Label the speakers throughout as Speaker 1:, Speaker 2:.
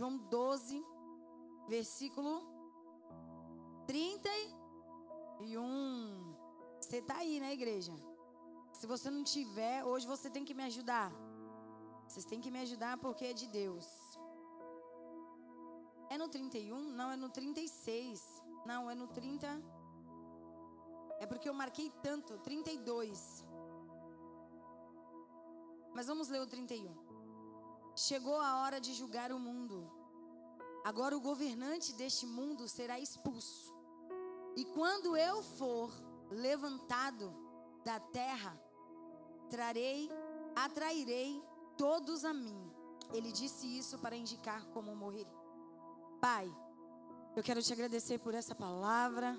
Speaker 1: João 12, versículo 31. Você está aí, né, igreja? Se você não tiver, hoje você tem que me ajudar. Vocês têm que me ajudar porque é de Deus. É no 31? Não, é no 36. Não, é no 30. É porque eu marquei tanto, 32. Mas vamos ler o 31. Chegou a hora de julgar o mundo. Agora o governante deste mundo será expulso. E quando eu for levantado da terra, trarei, atrairei todos a mim. Ele disse isso para indicar como morreria. Pai, eu quero te agradecer por essa palavra,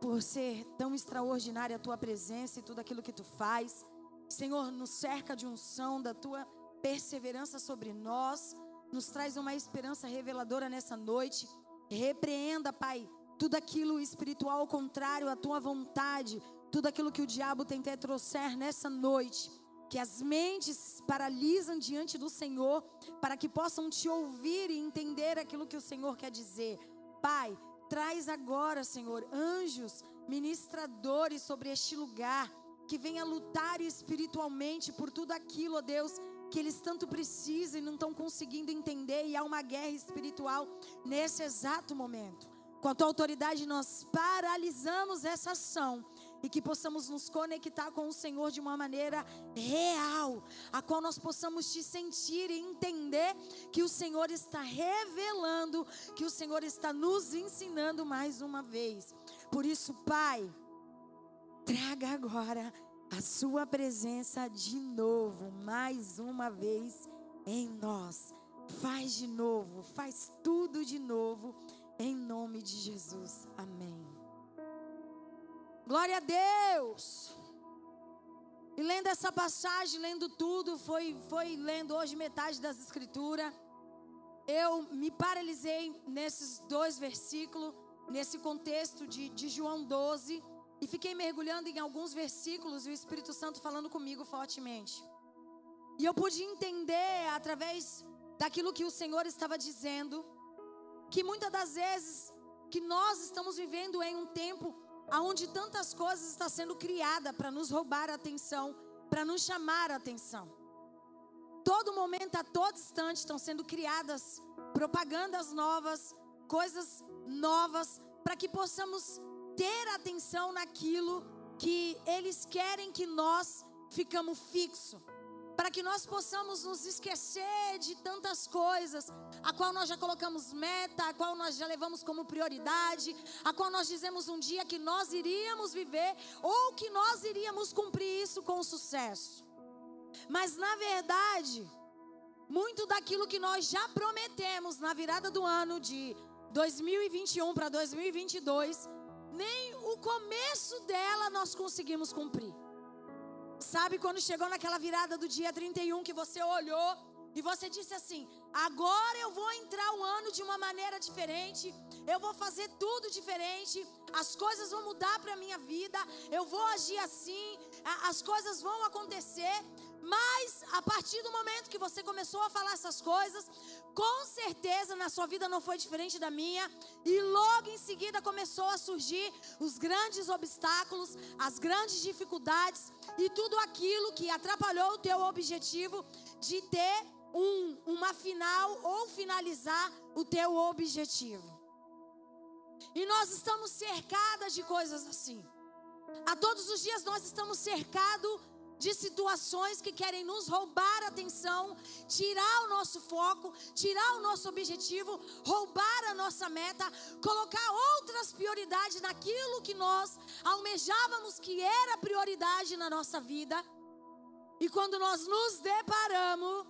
Speaker 1: por ser tão extraordinária a tua presença e tudo aquilo que tu faz. Senhor, nos cerca de unção da tua perseverança sobre nós, nos traz uma esperança reveladora nessa noite. Repreenda, Pai, tudo aquilo espiritual contrário à tua vontade, tudo aquilo que o diabo tenta trouxer nessa noite. Que as mentes paralisam diante do Senhor, para que possam te ouvir e entender aquilo que o Senhor quer dizer. Pai, traz agora, Senhor, anjos ministradores sobre este lugar, que venha lutar espiritualmente por tudo aquilo, ó Deus, que eles tanto precisam e não estão conseguindo entender, e há uma guerra espiritual nesse exato momento. Com a tua autoridade, nós paralisamos essa ação e que possamos nos conectar com o Senhor de uma maneira real, a qual nós possamos te sentir e entender que o Senhor está revelando, que o Senhor está nos ensinando mais uma vez. Por isso, Pai, traga agora a Sua presença de novo, mais uma vez em nós. Faz de novo, faz tudo de novo, em nome de Jesus. Amém. Glória a Deus. E lendo essa passagem, lendo tudo, foi, foi lendo hoje metade das escrituras. Eu me paralisei nesses dois versículos, nesse contexto de, de João 12. E fiquei mergulhando em alguns versículos e o Espírito Santo falando comigo fortemente. E eu pude entender através daquilo que o Senhor estava dizendo, que muitas das vezes que nós estamos vivendo em um tempo onde tantas coisas estão sendo criadas para nos roubar a atenção, para nos chamar a atenção. Todo momento, a todo instante, estão sendo criadas propagandas novas, coisas novas, para que possamos ter atenção naquilo que eles querem que nós ficamos fixo. Para que nós possamos nos esquecer de tantas coisas, a qual nós já colocamos meta, a qual nós já levamos como prioridade, a qual nós dizemos um dia que nós iríamos viver ou que nós iríamos cumprir isso com sucesso. Mas na verdade, muito daquilo que nós já prometemos na virada do ano de 2021 para 2022 nem o começo dela nós conseguimos cumprir. Sabe quando chegou naquela virada do dia 31 que você olhou e você disse assim: agora eu vou entrar o ano de uma maneira diferente, eu vou fazer tudo diferente, as coisas vão mudar para minha vida, eu vou agir assim, as coisas vão acontecer. Mas a partir do momento que você começou a falar essas coisas, com certeza na sua vida não foi diferente da minha, e logo em seguida começou a surgir os grandes obstáculos, as grandes dificuldades e tudo aquilo que atrapalhou o teu objetivo de ter um, uma final ou finalizar o teu objetivo. E nós estamos cercadas de coisas assim. A todos os dias nós estamos cercados de situações que querem nos roubar a atenção, tirar o nosso foco, tirar o nosso objetivo, roubar a nossa meta, colocar outras prioridades naquilo que nós almejávamos que era prioridade na nossa vida. E quando nós nos deparamos,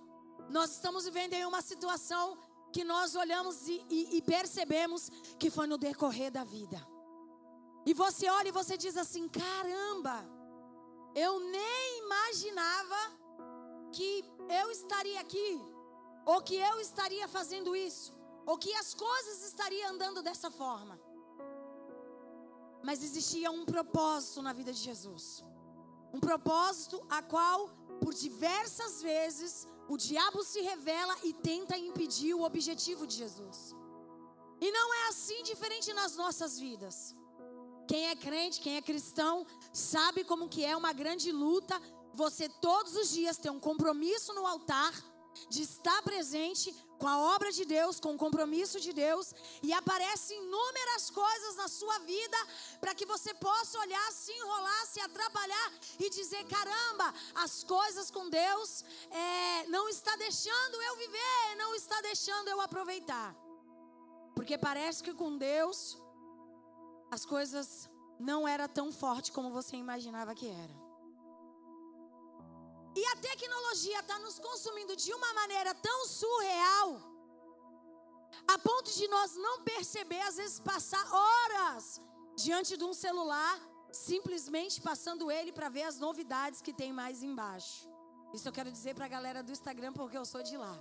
Speaker 1: nós estamos vivendo em uma situação que nós olhamos e, e, e percebemos que foi no decorrer da vida. E você olha e você diz assim: caramba! Eu nem imaginava que eu estaria aqui, ou que eu estaria fazendo isso, ou que as coisas estariam andando dessa forma. Mas existia um propósito na vida de Jesus. Um propósito a qual por diversas vezes, o diabo se revela e tenta impedir o objetivo de Jesus. E não é assim diferente nas nossas vidas. Quem é crente, quem é cristão, sabe como que é uma grande luta. Você todos os dias tem um compromisso no altar de estar presente com a obra de Deus, com o compromisso de Deus, e aparecem inúmeras coisas na sua vida para que você possa olhar, se enrolar, se atrapalhar e dizer: caramba, as coisas com Deus é, não está deixando eu viver, não está deixando eu aproveitar. Porque parece que com Deus as coisas não era tão forte como você imaginava que era. E a tecnologia está nos consumindo de uma maneira tão surreal, a ponto de nós não perceber, às vezes, passar horas diante de um celular, simplesmente passando ele para ver as novidades que tem mais embaixo. Isso eu quero dizer para a galera do Instagram, porque eu sou de lá.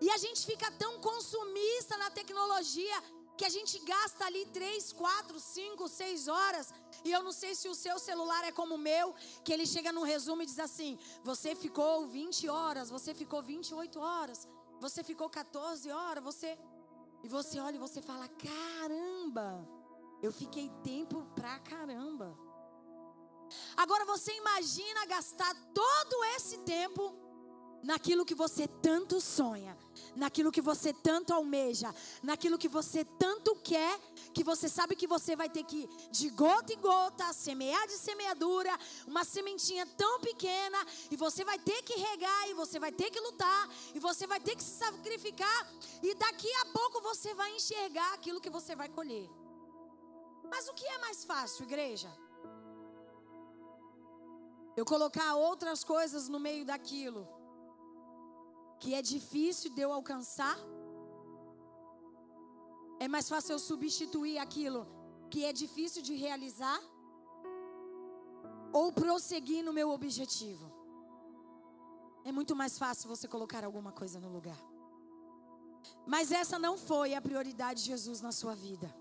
Speaker 1: E a gente fica tão consumista na tecnologia que a gente gasta ali três, quatro, cinco, seis horas. E eu não sei se o seu celular é como o meu, que ele chega no resumo e diz assim: você ficou 20 horas, você ficou 28 horas, você ficou 14 horas, você. E você olha e você fala: caramba, eu fiquei tempo pra caramba. Agora você imagina gastar todo esse tempo naquilo que você tanto sonha, naquilo que você tanto almeja, naquilo que você tanto quer, que você sabe que você vai ter que, de gota em gota, semear de semeadura, uma sementinha tão pequena, e você vai ter que regar, e você vai ter que lutar, e você vai ter que se sacrificar, e daqui a pouco você vai enxergar aquilo que você vai colher. Mas o que é mais fácil, igreja? Eu colocar outras coisas no meio daquilo que é difícil de eu alcançar? É mais fácil eu substituir aquilo que é difícil de realizar? Ou prosseguir no meu objetivo? É muito mais fácil você colocar alguma coisa no lugar. Mas essa não foi a prioridade de Jesus na sua vida.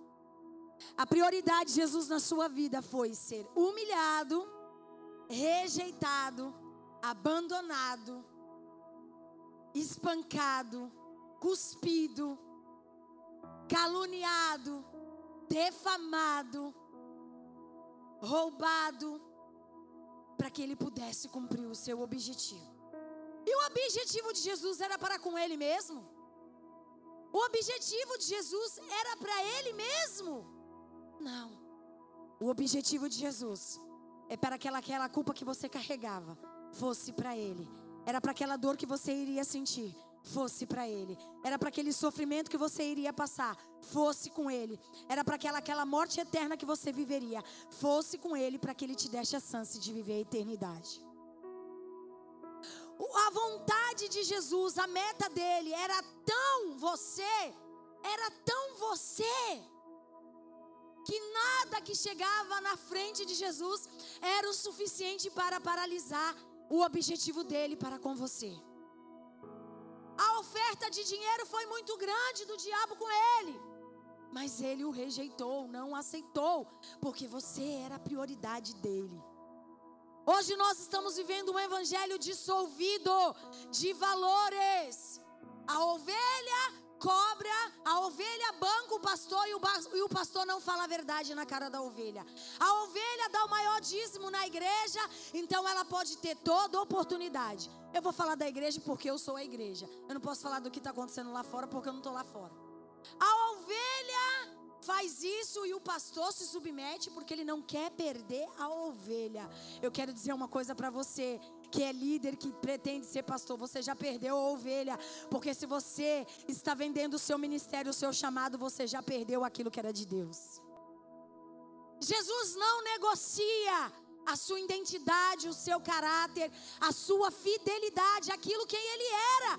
Speaker 1: A prioridade de Jesus na sua vida foi ser humilhado, rejeitado, abandonado, espancado, cuspido, caluniado, defamado, roubado, para que ele pudesse cumprir o seu objetivo. E o objetivo de Jesus era para com ele mesmo? O objetivo de Jesus era para ele mesmo? Não. O objetivo de Jesus é para aquela, aquela culpa que você carregava fosse para ele era para aquela dor que você iria sentir, fosse para ele. Era para aquele sofrimento que você iria passar, fosse com ele. Era para aquela aquela morte eterna que você viveria, fosse com ele para que ele te desse a chance de viver a eternidade. A vontade de Jesus, a meta dele era tão você, era tão você, que nada que chegava na frente de Jesus era o suficiente para paralisar o objetivo dele para com você. A oferta de dinheiro foi muito grande do diabo com ele. Mas ele o rejeitou, não aceitou, porque você era a prioridade dele. Hoje nós estamos vivendo um evangelho dissolvido de valores. A ovelha cobra, a ovelha banca o pastor e o, e o pastor não fala a verdade na cara da ovelha. A ovelha dá o maior dízimo na igreja, então ela pode ter toda oportunidade. Eu vou falar da igreja porque eu sou a igreja. Eu não posso falar do que está acontecendo lá fora porque eu não estou lá fora. A ovelha faz isso e o pastor se submete porque ele não quer perder a ovelha. Eu quero dizer uma coisa para você que é líder, que pretende ser pastor, você já perdeu a ovelha, porque se você está vendendo o seu ministério, o seu chamado, você já perdeu aquilo que era de Deus. Jesus não negocia a sua identidade, o seu caráter, a sua fidelidade, aquilo quem ele era.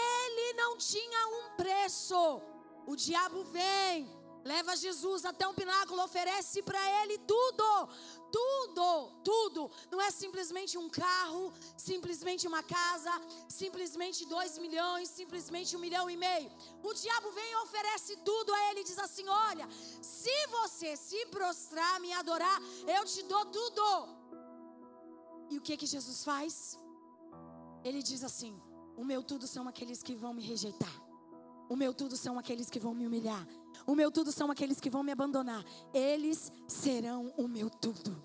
Speaker 1: Ele não tinha um preço. O diabo vem, leva Jesus até um pináculo, oferece para ele tudo, tudo, tudo. Não é simplesmente um carro, simplesmente uma casa, simplesmente dois milhões, simplesmente um milhão e meio. O diabo vem e oferece tudo a ele e diz assim: Olha, se você se prostrar, me adorar, eu te dou tudo. E o que que Jesus faz? Ele diz assim: O meu tudo são aqueles que vão me rejeitar. O meu tudo são aqueles que vão me humilhar. O meu tudo são aqueles que vão me abandonar. Eles serão o meu tudo.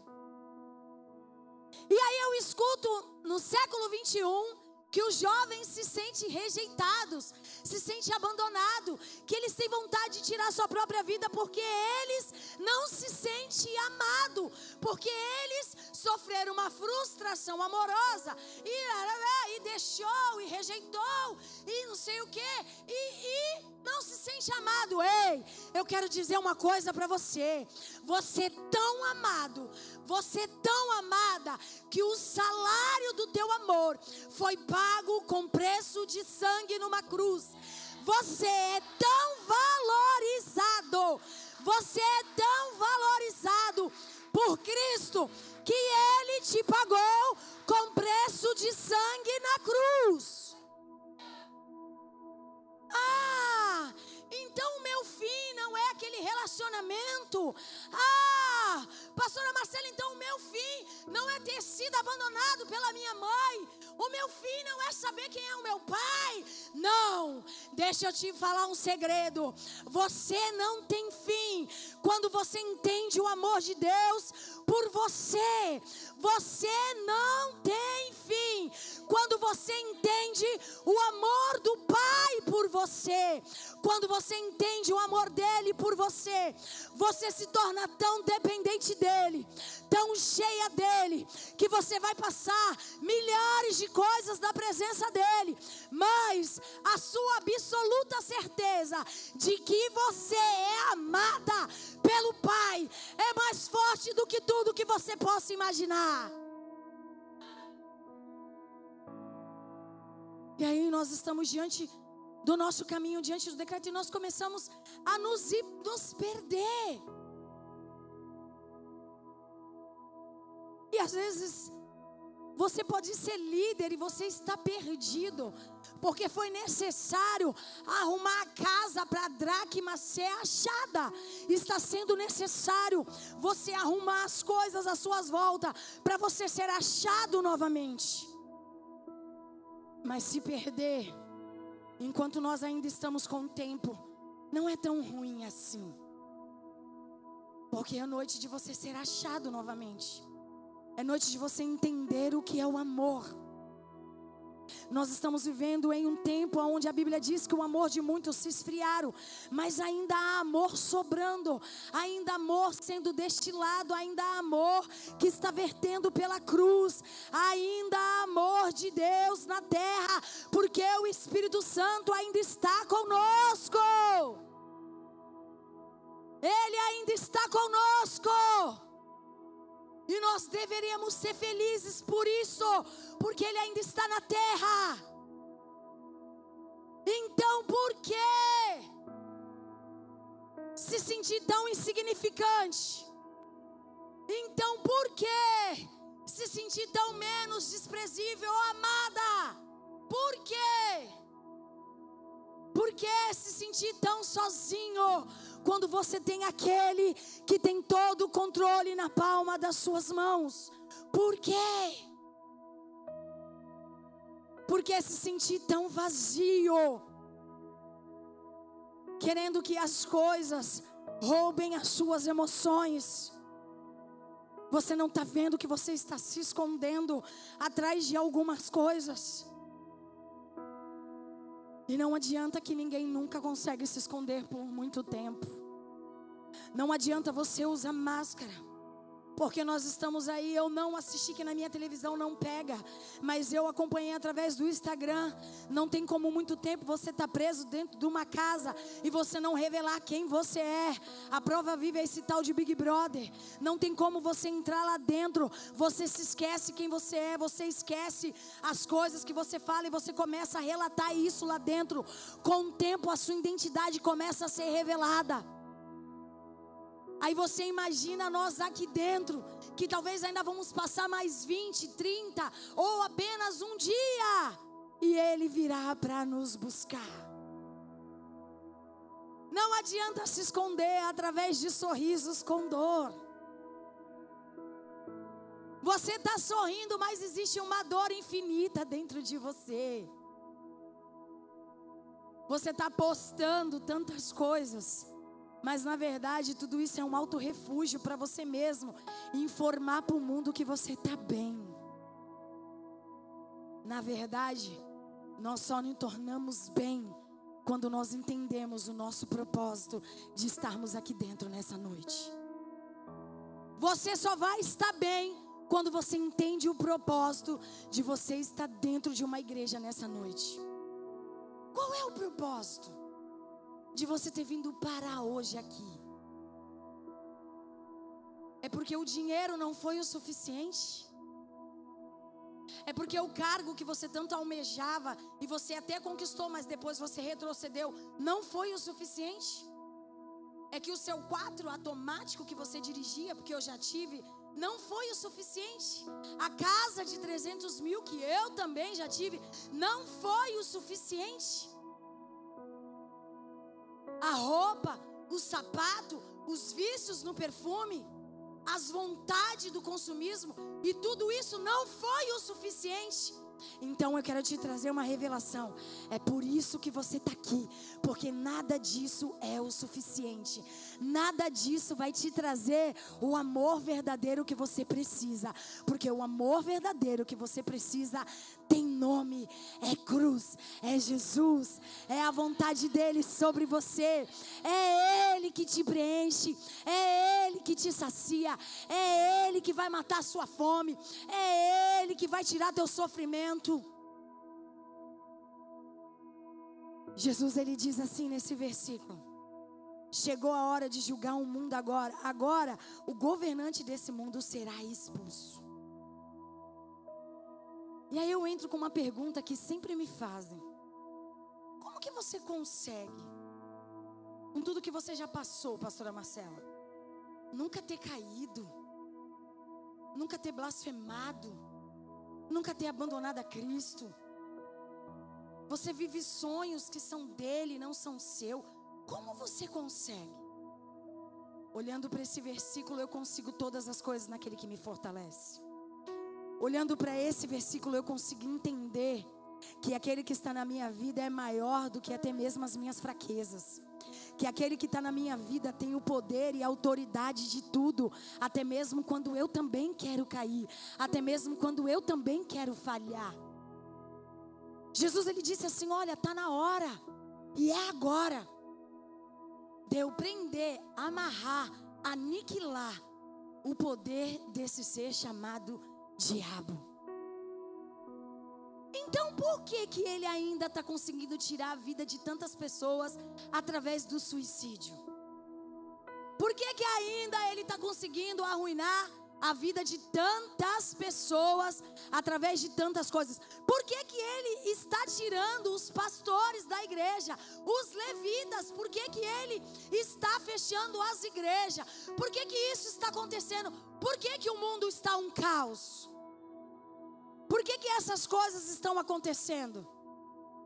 Speaker 1: E aí eu escuto no século 21 que os jovens se sentem rejeitados, se sentem abandonados, que eles têm vontade de tirar sua própria vida porque eles não se sentem amados, porque eles sofreram uma frustração amorosa e, e deixou e rejeitou e não sei o que e, e não se sente amado. Ei, eu quero dizer uma coisa para você. Você é tão amado, você é tão amada que o salário do teu amor foi pago com preço de sangue numa cruz. Você é tão valorizado. Você é tão valorizado por Cristo que ele te pagou com preço de sangue na cruz. Ah, então o meu fim não é aquele relacionamento. Ah, pastora Marcela, então o meu fim não é ter sido abandonado pela minha mãe. O meu fim não é saber quem é o meu pai. Não, deixa eu te falar um segredo. Você não tem fim quando você entende o amor de Deus por você. Você não tem fim quando você entende o amor do Pai por você. Quando você entende o amor dele por você, você se torna tão dependente dele, tão cheia dele, que você vai passar milhares de coisas na presença dele, mas a sua absoluta certeza de que você é amada pelo Pai é mais forte do que tudo que você possa imaginar. E aí nós estamos diante do nosso caminho, diante do decreto, e nós começamos a nos, nos perder. Às vezes você pode ser líder e você está perdido, porque foi necessário arrumar a casa para a dracma ser achada. Está sendo necessário você arrumar as coisas às suas voltas para você ser achado novamente. Mas se perder, enquanto nós ainda estamos com tempo, não é tão ruim assim. Porque é noite de você ser achado novamente. É noite de você entender o que é o amor. Nós estamos vivendo em um tempo onde a Bíblia diz que o amor de muitos se esfriaram, mas ainda há amor sobrando, ainda há amor sendo destilado, ainda há amor que está vertendo pela cruz, ainda há amor de Deus na terra, porque o Espírito Santo ainda está conosco. Ele ainda está conosco. E nós deveríamos ser felizes por isso, porque Ele ainda está na terra. Então, por que se sentir tão insignificante? Então, por que se sentir tão menos desprezível ou amada? Por quê? Por que se sentir tão sozinho? Quando você tem aquele que tem todo o controle na palma das suas mãos. Por quê? Porque se sentir tão vazio, querendo que as coisas roubem as suas emoções. Você não está vendo que você está se escondendo atrás de algumas coisas. E não adianta que ninguém nunca consegue se esconder por muito tempo. Não adianta você usar máscara. Porque nós estamos aí, eu não assisti que na minha televisão não pega, mas eu acompanhei através do Instagram. Não tem como muito tempo você estar tá preso dentro de uma casa e você não revelar quem você é. A prova viva é esse tal de Big Brother. Não tem como você entrar lá dentro, você se esquece quem você é, você esquece as coisas que você fala e você começa a relatar isso lá dentro. Com o tempo a sua identidade começa a ser revelada. Aí você imagina nós aqui dentro, que talvez ainda vamos passar mais 20, 30 ou apenas um dia, e Ele virá para nos buscar. Não adianta se esconder através de sorrisos com dor. Você está sorrindo, mas existe uma dor infinita dentro de você. Você está postando tantas coisas, mas na verdade tudo isso é um alto refúgio para você mesmo informar para o mundo que você está bem. Na verdade, nós só nos tornamos bem quando nós entendemos o nosso propósito de estarmos aqui dentro nessa noite. Você só vai estar bem quando você entende o propósito de você estar dentro de uma igreja nessa noite. Qual é o propósito de você ter vindo parar hoje aqui? É porque o dinheiro não foi o suficiente? É porque o cargo que você tanto almejava e você até conquistou, mas depois você retrocedeu, não foi o suficiente? É que o seu quatro automático que você dirigia, porque eu já tive, não foi o suficiente. A casa de 300 mil que eu também já tive, não foi o suficiente. A roupa, o sapato, os vícios no perfume, as vontades do consumismo, e tudo isso não foi o suficiente. Então eu quero te trazer uma revelação. É por isso que você está aqui, porque nada disso é o suficiente. Nada disso vai te trazer o amor verdadeiro que você precisa, porque o amor verdadeiro que você precisa tem nome, é cruz, é Jesus, é a vontade dele sobre você, é ele que te preenche, é ele que te sacia, é ele que vai matar a sua fome, é ele que vai tirar teu sofrimento. Jesus ele diz assim nesse versículo: Chegou a hora de julgar o mundo agora. Agora, o governante desse mundo será expulso. E aí eu entro com uma pergunta que sempre me fazem: Como que você consegue, com tudo que você já passou, pastora Marcela, nunca ter caído, nunca ter blasfemado, nunca ter abandonado a Cristo? Você vive sonhos que são dele, não são seu. Como você consegue? Olhando para esse versículo, eu consigo todas as coisas naquele que me fortalece. Olhando para esse versículo, eu consigo entender que aquele que está na minha vida é maior do que até mesmo as minhas fraquezas. Que aquele que está na minha vida tem o poder e a autoridade de tudo, até mesmo quando eu também quero cair, até mesmo quando eu também quero falhar. Jesus ele disse assim: Olha, está na hora, e é agora, de eu prender, amarrar, aniquilar o poder desse ser chamado diabo. Então por que que ele ainda está conseguindo tirar a vida de tantas pessoas através do suicídio? Por que que ainda ele está conseguindo arruinar a vida de tantas pessoas através de tantas coisas. Por que, que ele está tirando os pastores da igreja, os levitas? Por que, que ele está fechando as igrejas? Por que, que isso está acontecendo? Por que, que o mundo está um caos? Por que, que essas coisas estão acontecendo?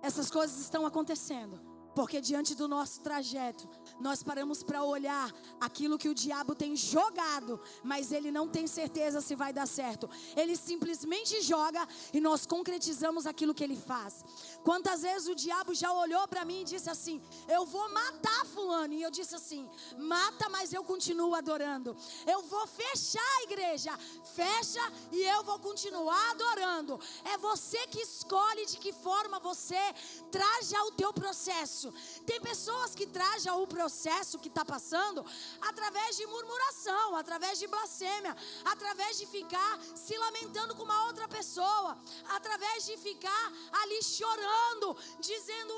Speaker 1: Essas coisas estão acontecendo porque diante do nosso trajeto, nós paramos para olhar aquilo que o diabo tem jogado, mas ele não tem certeza se vai dar certo. Ele simplesmente joga e nós concretizamos aquilo que ele faz. Quantas vezes o diabo já olhou para mim e disse assim: Eu vou matar Fulano. E eu disse assim: Mata, mas eu continuo adorando. Eu vou fechar a igreja. Fecha e eu vou continuar adorando. É você que escolhe de que forma você traja o teu processo processo. Tem pessoas que trazem o processo que está passando através de murmuração, através de blasfêmia, através de ficar se lamentando com uma outra pessoa, através de ficar ali chorando, dizendo: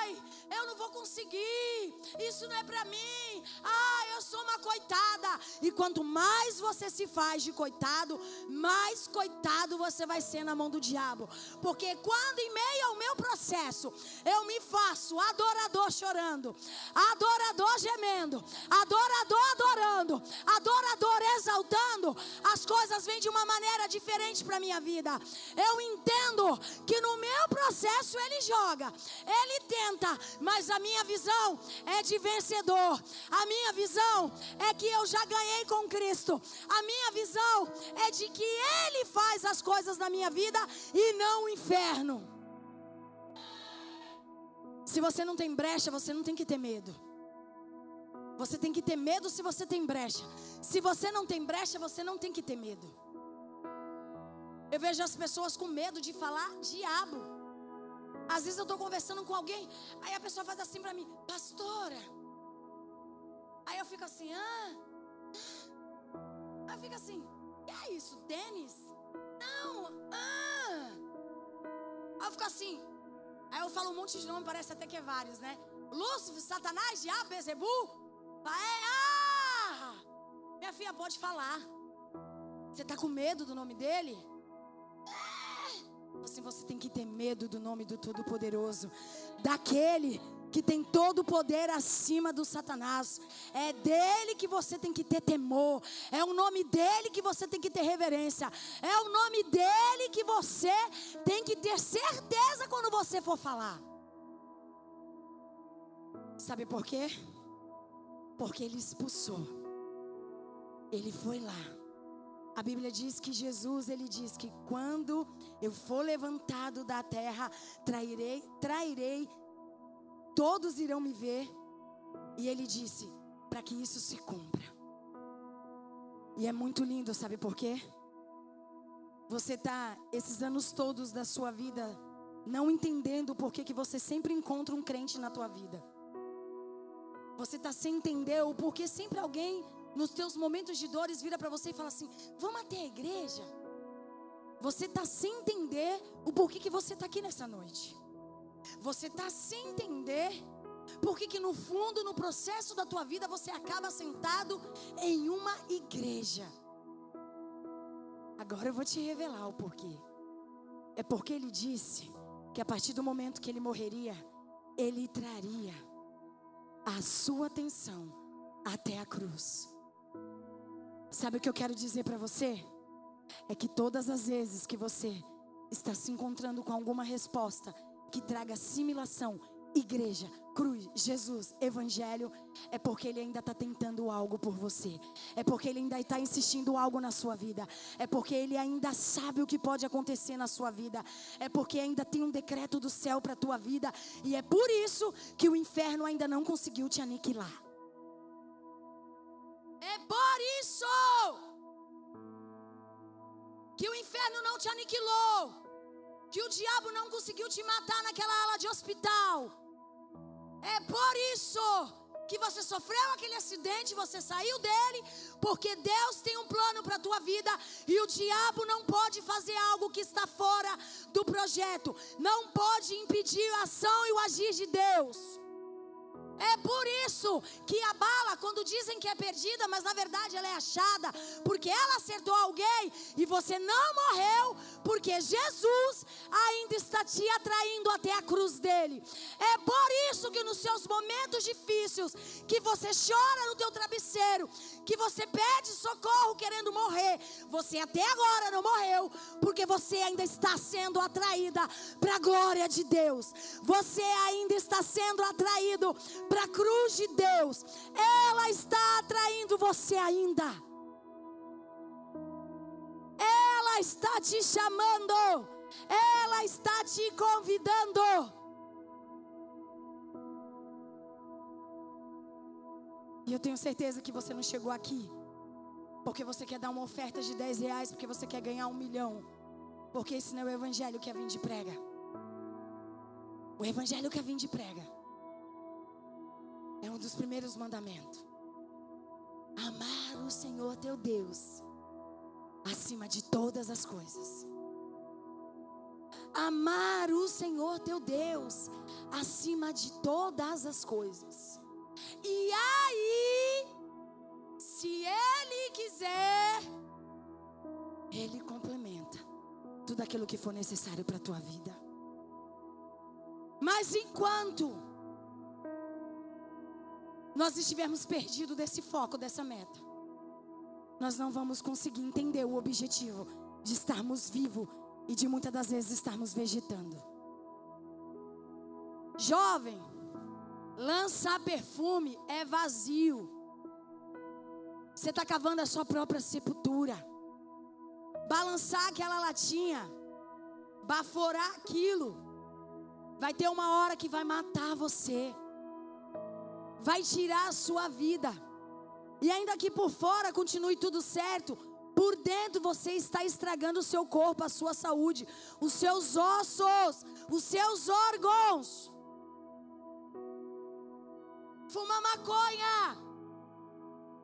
Speaker 1: ai, eu não vou conseguir, isso não é para mim, ai, eu sou uma coitada. E quanto mais você se faz de coitado, mais coitado você vai ser na mão do diabo, porque quando em meio ao meu processo eu me faço adorar adorador chorando, adorador gemendo, adorador adorando, adorador exaltando, as coisas vêm de uma maneira diferente para minha vida. Eu entendo que no meu processo ele joga, ele tenta mas a minha visão é de vencedor. A minha visão é que eu já ganhei com Cristo. A minha visão é de que Ele faz as coisas na minha vida e não o inferno. Se você não tem brecha, você não tem que ter medo. Você tem que ter medo se você tem brecha. Se você não tem brecha, você não tem que ter medo. Eu vejo as pessoas com medo de falar diabo. Às vezes eu estou conversando com alguém, aí a pessoa faz assim para mim, pastora. Aí eu fico assim, ah. Aí eu fico assim, que é isso? Tênis? Não, ah. Aí eu fico assim. Aí eu falo um monte de nome, parece até que é vários, né? Lúcifer, Satanás, Diabo, Bezebu. Ah! Minha filha pode falar. Você está com medo do nome dele? Assim, você tem que ter medo do nome do Todo-Poderoso, daquele que tem todo o poder acima do Satanás. É dele que você tem que ter temor. É o nome dele que você tem que ter reverência. É o nome dele que você tem que ter certeza quando você for falar. Sabe por quê? Porque ele expulsou. Ele foi lá a Bíblia diz que Jesus, ele diz que quando eu for levantado da terra, trairei, trairei, todos irão me ver. E ele disse, para que isso se cumpra. E é muito lindo, sabe por quê? Você tá esses anos todos da sua vida não entendendo por que, que você sempre encontra um crente na tua vida. Você está sem entender o porquê sempre alguém nos teus momentos de dores, vira para você e fala assim: vamos até a igreja. Você está sem entender o porquê que você está aqui nessa noite. Você está sem entender porque que no fundo, no processo da tua vida, você acaba sentado em uma igreja. Agora eu vou te revelar o porquê. É porque ele disse que a partir do momento que ele morreria, ele traria a sua atenção até a cruz. Sabe o que eu quero dizer para você? É que todas as vezes que você está se encontrando com alguma resposta que traga assimilação, igreja, cruz, Jesus, evangelho, é porque ele ainda está tentando algo por você, é porque ele ainda está insistindo algo na sua vida, é porque ele ainda sabe o que pode acontecer na sua vida, é porque ainda tem um decreto do céu para a tua vida, e é por isso que o inferno ainda não conseguiu te aniquilar. É por isso que o inferno não te aniquilou, que o diabo não conseguiu te matar naquela ala de hospital. É por isso que você sofreu aquele acidente, você saiu dele, porque Deus tem um plano para a tua vida e o diabo não pode fazer algo que está fora do projeto, não pode impedir a ação e o agir de Deus. É por isso que quando dizem que é perdida, mas na verdade ela é achada, porque ela acertou alguém e você não morreu, porque Jesus ainda está te atraindo até a cruz dele. É por isso que nos seus momentos difíceis, que você chora no teu travesseiro, que você pede socorro querendo morrer, você até agora não morreu, porque você ainda está sendo atraída para a glória de Deus. Você ainda está sendo atraído para a cruz de Deus. Ela está atraindo você ainda. Ela está te chamando. Ela está te convidando. E eu tenho certeza que você não chegou aqui porque você quer dar uma oferta de 10 reais, porque você quer ganhar um milhão. Porque esse não é o evangelho que a Vinde prega. O evangelho que a Vinde prega é um dos primeiros mandamentos. Amar o Senhor teu Deus acima de todas as coisas. Amar o Senhor teu Deus acima de todas as coisas. E aí, se Ele quiser, Ele complementa tudo aquilo que for necessário para a tua vida. Mas enquanto nós estivermos perdidos desse foco, dessa meta, nós não vamos conseguir entender o objetivo de estarmos vivos e de muitas das vezes estarmos vegetando. Jovem, lançar perfume é vazio. Você está cavando a sua própria sepultura. Balançar aquela latinha, baforar aquilo, vai ter uma hora que vai matar você, vai tirar a sua vida. E ainda que por fora continue tudo certo, por dentro você está estragando o seu corpo, a sua saúde, os seus ossos, os seus órgãos. Fumar maconha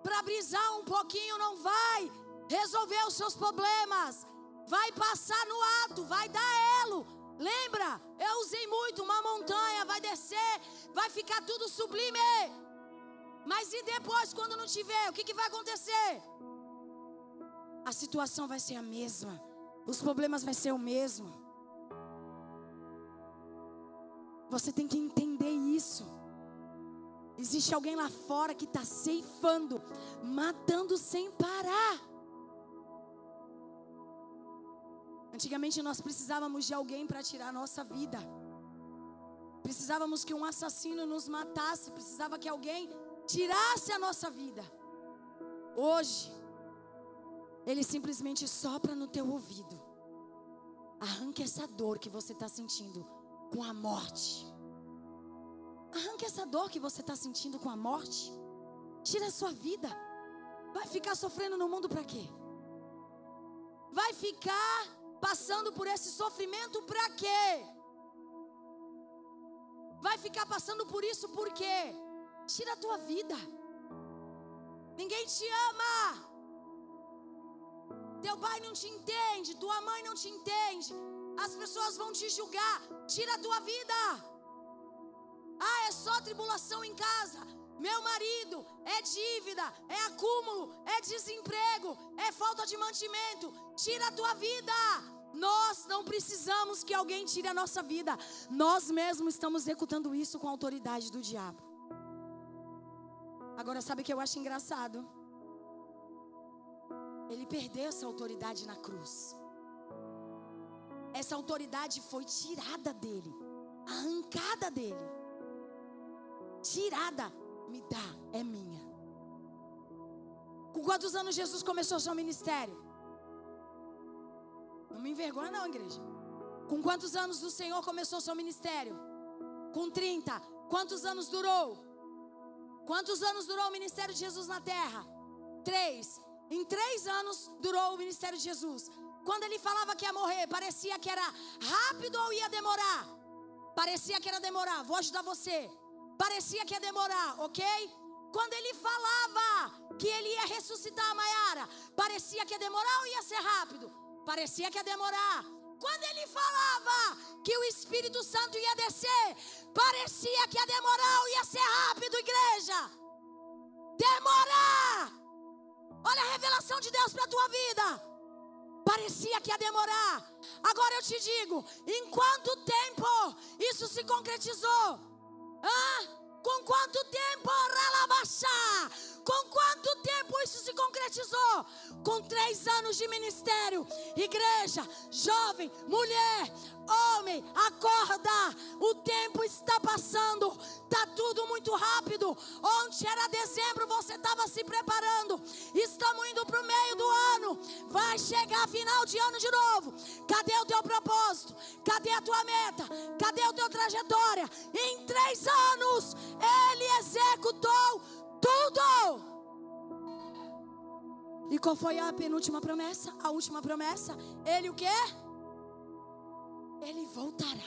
Speaker 1: para brisar um pouquinho não vai resolver os seus problemas. Vai passar no ato, vai dar elo. Lembra? Eu usei muito uma montanha, vai descer, vai ficar tudo sublime. Mas e depois, quando não tiver, o que, que vai acontecer? A situação vai ser a mesma. Os problemas vai ser o mesmo. Você tem que entender isso. Existe alguém lá fora que está ceifando, matando sem parar. Antigamente nós precisávamos de alguém para tirar a nossa vida. Precisávamos que um assassino nos matasse, precisava que alguém tirasse a nossa vida. Hoje, ele simplesmente sopra no teu ouvido. Arranque essa dor que você está sentindo com a morte. Arranque essa dor que você está sentindo com a morte. Tira a sua vida. Vai ficar sofrendo no mundo para quê? Vai ficar passando por esse sofrimento para quê? Vai ficar passando por isso por quê? Tira a tua vida. Ninguém te ama. Teu pai não te entende, tua mãe não te entende. As pessoas vão te julgar. Tira a tua vida. Ah, é só tribulação em casa. Meu marido é dívida, é acúmulo, é desemprego, é falta de mantimento. Tira a tua vida. Nós não precisamos que alguém tire a nossa vida. Nós mesmos estamos executando isso com a autoridade do diabo. Agora, sabe o que eu acho engraçado? Ele perdeu essa autoridade na cruz. Essa autoridade foi tirada dele, arrancada dele. Tirada, me dá, é minha. Com quantos anos Jesus começou seu ministério? Não me envergonha, não, igreja. Com quantos anos o Senhor começou seu ministério? Com 30. Quantos anos durou? Quantos anos durou o ministério de Jesus na terra? Três. Em três anos durou o ministério de Jesus. Quando ele falava que ia morrer, parecia que era rápido ou ia demorar? Parecia que era demorar. Vou ajudar você. Parecia que ia demorar, ok? Quando ele falava que ele ia ressuscitar a Maiara, parecia que ia demorar ou ia ser rápido? Parecia que ia demorar. Quando ele falava que o Espírito Santo ia descer, parecia que ia demorar ou ia ser rápido, igreja. Demorar! Olha a revelação de Deus para a tua vida. Parecia que ia demorar. Agora eu te digo: em quanto tempo isso se concretizou? Hã? Com quanto tempo, Ralabaxá? Com quanto tempo isso se concretizou? Com três anos de ministério. Igreja, jovem, mulher, homem, acorda. O tempo está passando. Está tudo muito rápido. Onde era dezembro, você estava se preparando. Estamos indo para o meio do ano. Vai chegar final de ano de novo. Cadê o teu propósito? Cadê a tua meta? Cadê a tua trajetória? Em três anos, ele executou tudo. E qual foi a penúltima promessa? A última promessa? Ele o quê? Ele voltará.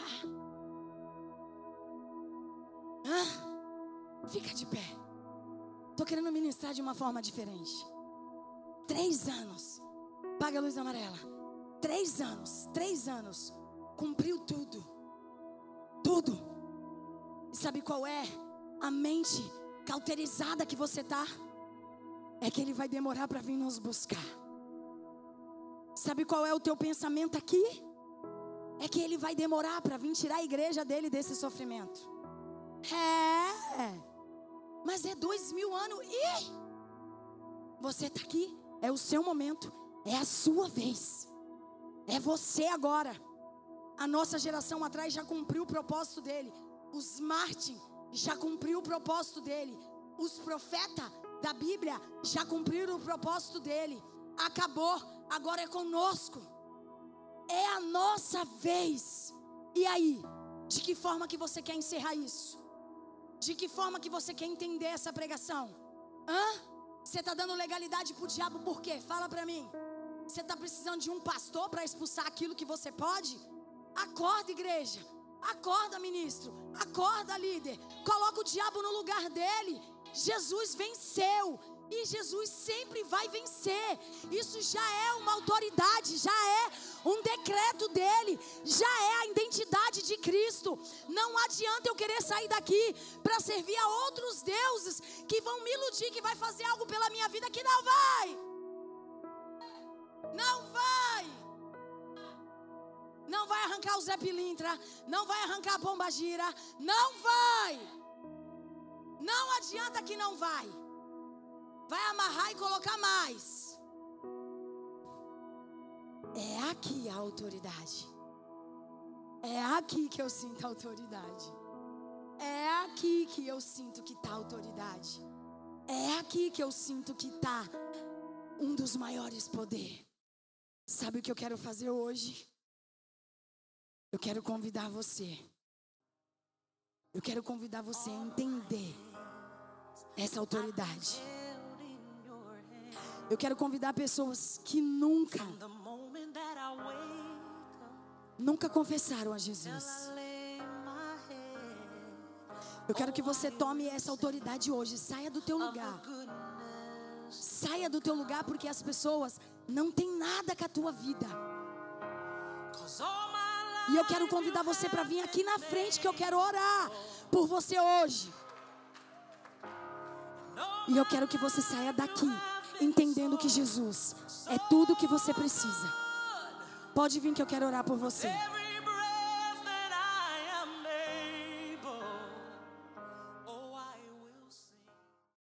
Speaker 1: Ah, fica de pé. Estou querendo ministrar de uma forma diferente. Três anos. Paga a luz amarela. Três anos. Três anos. Cumpriu tudo. Tudo. E sabe qual é a mente cauterizada que você está? É que Ele vai demorar para vir nos buscar. Sabe qual é o teu pensamento aqui? É que Ele vai demorar para vir tirar a igreja dele desse sofrimento. É, mas é dois mil anos e você está aqui, é o seu momento, é a sua vez, é você agora. A nossa geração atrás já cumpriu o propósito dele. Os Martin já cumpriu o propósito dele. Os profetas da Bíblia já cumpriram o propósito dele. Acabou, agora é conosco. É a nossa vez. E aí? De que forma que você quer encerrar isso? De que forma que você quer entender essa pregação? Hã? Você está dando legalidade para o diabo por quê? Fala para mim. Você está precisando de um pastor para expulsar aquilo que você pode? Acorda, igreja. Acorda, ministro. Acorda, líder. Coloca o diabo no lugar dele. Jesus venceu. E Jesus sempre vai vencer. Isso já é uma autoridade, já é um decreto dele, já é a identidade de Cristo. Não adianta eu querer sair daqui para servir a outros deuses que vão me iludir, que vai fazer algo pela minha vida que não vai. Não vai. Não vai arrancar o Zé Pilintra, não vai arrancar a Pomba Gira, não vai. Não adianta que não vai vai amarrar e colocar mais. É aqui a autoridade. É aqui que eu sinto a autoridade. É aqui que eu sinto que está a autoridade. É aqui que eu sinto que está um dos maiores poderes. Sabe o que eu quero fazer hoje? Eu quero convidar você. Eu quero convidar você a entender essa autoridade. Eu quero convidar pessoas que nunca, nunca confessaram a Jesus. Eu quero que você tome essa autoridade hoje. Saia do teu lugar. Saia do teu lugar porque as pessoas não têm nada com a tua vida. E eu quero convidar você para vir aqui na frente que eu quero orar por você hoje. E eu quero que você saia daqui entendendo que Jesus é tudo o que você precisa. Pode vir que eu quero orar por você.